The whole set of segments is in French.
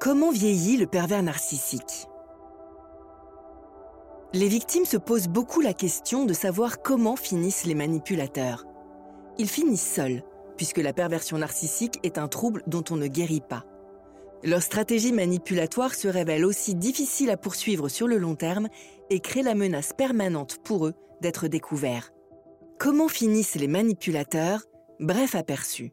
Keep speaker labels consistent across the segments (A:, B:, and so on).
A: Comment vieillit le pervers narcissique? Les victimes se posent beaucoup la question de savoir comment finissent les manipulateurs. Ils finissent seuls, puisque la perversion narcissique est un trouble dont on ne guérit pas. Leur stratégie manipulatoire se révèle aussi difficile à poursuivre sur le long terme et crée la menace permanente pour eux d'être découverts. Comment finissent les manipulateurs? Bref aperçu.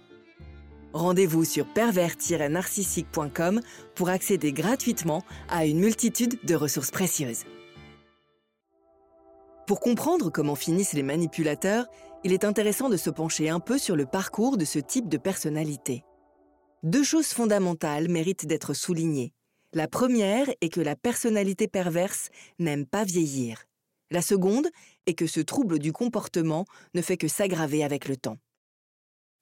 A: Rendez-vous sur pervers-narcissique.com pour accéder gratuitement à une multitude de ressources précieuses. Pour comprendre comment finissent les manipulateurs, il est intéressant de se pencher un peu sur le parcours de ce type de personnalité. Deux choses fondamentales méritent d'être soulignées. La première est que la personnalité perverse n'aime pas vieillir. La seconde est que ce trouble du comportement ne fait que s'aggraver avec le temps.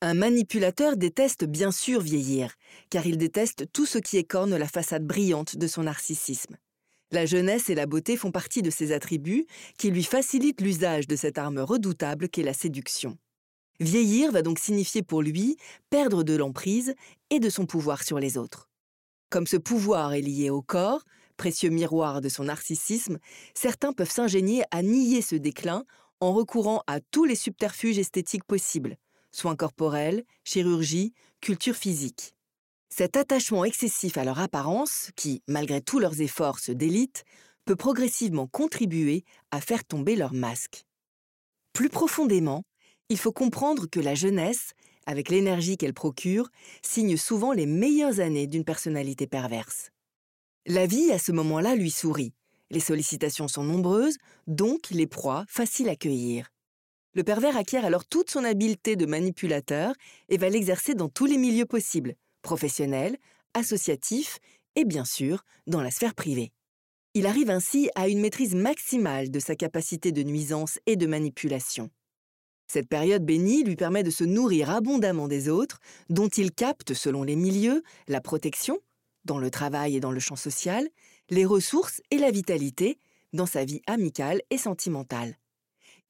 A: Un manipulateur déteste bien sûr vieillir, car il déteste tout ce qui écorne la façade brillante de son narcissisme. La jeunesse et la beauté font partie de ses attributs qui lui facilitent l'usage de cette arme redoutable qu'est la séduction. Vieillir va donc signifier pour lui perdre de l'emprise et de son pouvoir sur les autres. Comme ce pouvoir est lié au corps, précieux miroir de son narcissisme, certains peuvent s'ingénier à nier ce déclin en recourant à tous les subterfuges esthétiques possibles, soins corporels, chirurgie, culture physique. Cet attachement excessif à leur apparence, qui, malgré tous leurs efforts, se délite, peut progressivement contribuer à faire tomber leur masque. Plus profondément, il faut comprendre que la jeunesse, avec l'énergie qu'elle procure, signe souvent les meilleures années d'une personnalité perverse. La vie, à ce moment-là, lui sourit. Les sollicitations sont nombreuses, donc les proies faciles à cueillir. Le pervers acquiert alors toute son habileté de manipulateur et va l'exercer dans tous les milieux possibles, professionnels, associatifs et bien sûr dans la sphère privée. Il arrive ainsi à une maîtrise maximale de sa capacité de nuisance et de manipulation. Cette période bénie lui permet de se nourrir abondamment des autres, dont il capte, selon les milieux, la protection, dans le travail et dans le champ social, les ressources et la vitalité, dans sa vie amicale et sentimentale.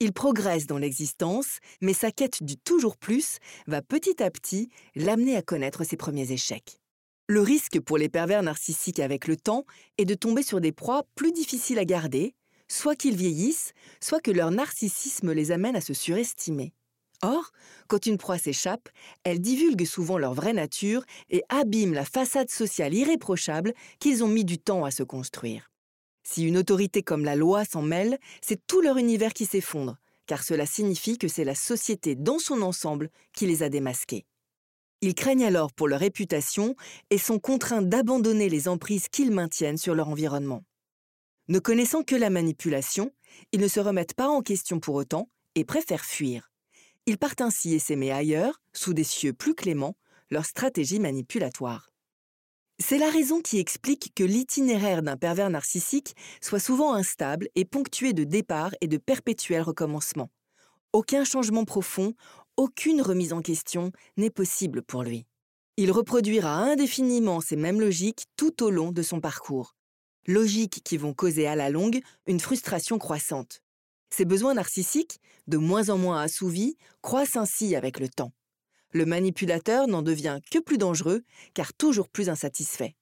A: Il progresse dans l'existence, mais sa quête du toujours plus va petit à petit l'amener à connaître ses premiers échecs. Le risque pour les pervers narcissiques avec le temps est de tomber sur des proies plus difficiles à garder, soit qu'ils vieillissent, soit que leur narcissisme les amène à se surestimer. Or, quand une proie s'échappe, elle divulgue souvent leur vraie nature et abîme la façade sociale irréprochable qu'ils ont mis du temps à se construire. Si une autorité comme la loi s'en mêle, c'est tout leur univers qui s'effondre, car cela signifie que c'est la société dans son ensemble qui les a démasqués. Ils craignent alors pour leur réputation et sont contraints d'abandonner les emprises qu'ils maintiennent sur leur environnement. Ne connaissant que la manipulation, ils ne se remettent pas en question pour autant et préfèrent fuir. Ils partent ainsi essaimer ailleurs, sous des cieux plus cléments, leur stratégie manipulatoire. C'est la raison qui explique que l'itinéraire d'un pervers narcissique soit souvent instable et ponctué de départs et de perpétuels recommencements. Aucun changement profond, aucune remise en question n'est possible pour lui. Il reproduira indéfiniment ces mêmes logiques tout au long de son parcours. Logiques qui vont causer à la longue une frustration croissante. Ses besoins narcissiques, de moins en moins assouvis, croissent ainsi avec le temps le manipulateur n'en devient que plus dangereux car toujours plus insatisfait.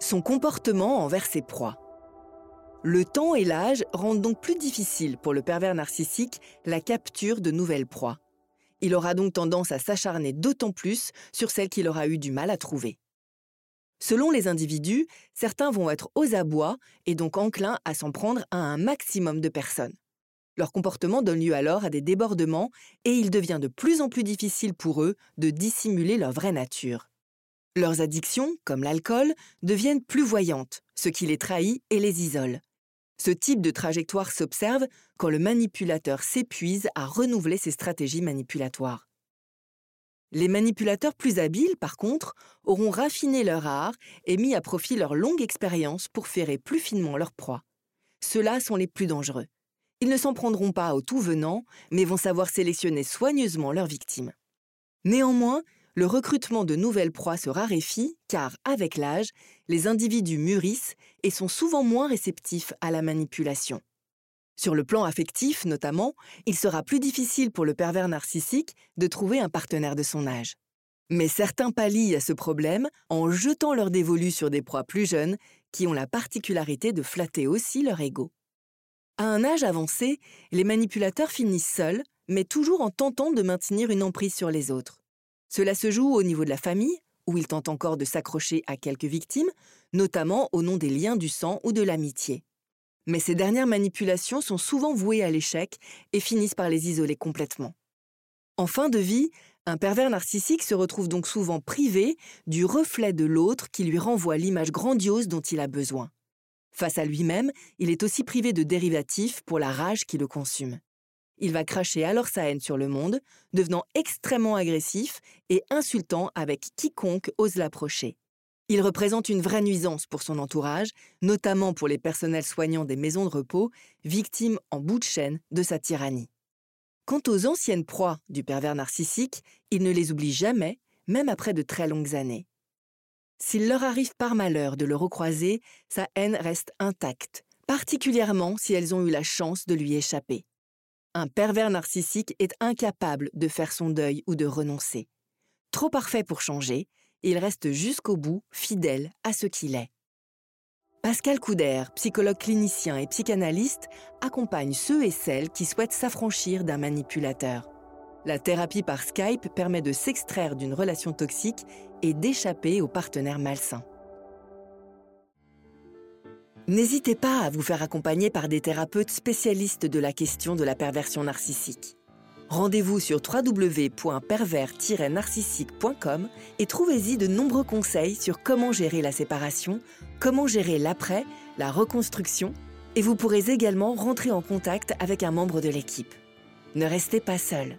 A: Son comportement envers ses proies. Le temps et l'âge rendent donc plus difficile pour le pervers narcissique la capture de nouvelles proies. Il aura donc tendance à s'acharner d'autant plus sur celles qu'il aura eu du mal à trouver. Selon les individus, certains vont être aux abois et donc enclins à s'en prendre à un maximum de personnes. Leur comportement donne lieu alors à des débordements et il devient de plus en plus difficile pour eux de dissimuler leur vraie nature. Leurs addictions, comme l'alcool, deviennent plus voyantes, ce qui les trahit et les isole. Ce type de trajectoire s'observe quand le manipulateur s'épuise à renouveler ses stratégies manipulatoires. Les manipulateurs plus habiles, par contre, auront raffiné leur art et mis à profit leur longue expérience pour ferrer plus finement leur proie. Ceux-là sont les plus dangereux. Ils ne s'en prendront pas au tout venant, mais vont savoir sélectionner soigneusement leurs victimes. Néanmoins, le recrutement de nouvelles proies se raréfie car, avec l'âge, les individus mûrissent et sont souvent moins réceptifs à la manipulation. Sur le plan affectif notamment, il sera plus difficile pour le pervers narcissique de trouver un partenaire de son âge. Mais certains pallient à ce problème en jetant leur dévolu sur des proies plus jeunes qui ont la particularité de flatter aussi leur ego. À un âge avancé, les manipulateurs finissent seuls, mais toujours en tentant de maintenir une emprise sur les autres. Cela se joue au niveau de la famille, où ils tentent encore de s'accrocher à quelques victimes, notamment au nom des liens du sang ou de l'amitié. Mais ces dernières manipulations sont souvent vouées à l'échec et finissent par les isoler complètement. En fin de vie, un pervers narcissique se retrouve donc souvent privé du reflet de l'autre qui lui renvoie l'image grandiose dont il a besoin. Face à lui-même, il est aussi privé de dérivatifs pour la rage qui le consume. Il va cracher alors sa haine sur le monde, devenant extrêmement agressif et insultant avec quiconque ose l'approcher. Il représente une vraie nuisance pour son entourage, notamment pour les personnels soignants des maisons de repos, victimes en bout de chaîne de sa tyrannie. Quant aux anciennes proies du pervers narcissique, il ne les oublie jamais, même après de très longues années. S'il leur arrive par malheur de le recroiser, sa haine reste intacte, particulièrement si elles ont eu la chance de lui échapper. Un pervers narcissique est incapable de faire son deuil ou de renoncer. Trop parfait pour changer, il reste jusqu'au bout fidèle à ce qu'il est. Pascal Couder, psychologue clinicien et psychanalyste, accompagne ceux et celles qui souhaitent s'affranchir d'un manipulateur. La thérapie par Skype permet de s'extraire d'une relation toxique et d'échapper aux partenaires malsains. N'hésitez pas à vous faire accompagner par des thérapeutes spécialistes de la question de la perversion narcissique. Rendez-vous sur www.pervers-narcissique.com et trouvez-y de nombreux conseils sur comment gérer la séparation, comment gérer l'après, la reconstruction, et vous pourrez également rentrer en contact avec un membre de l'équipe. Ne restez pas seul.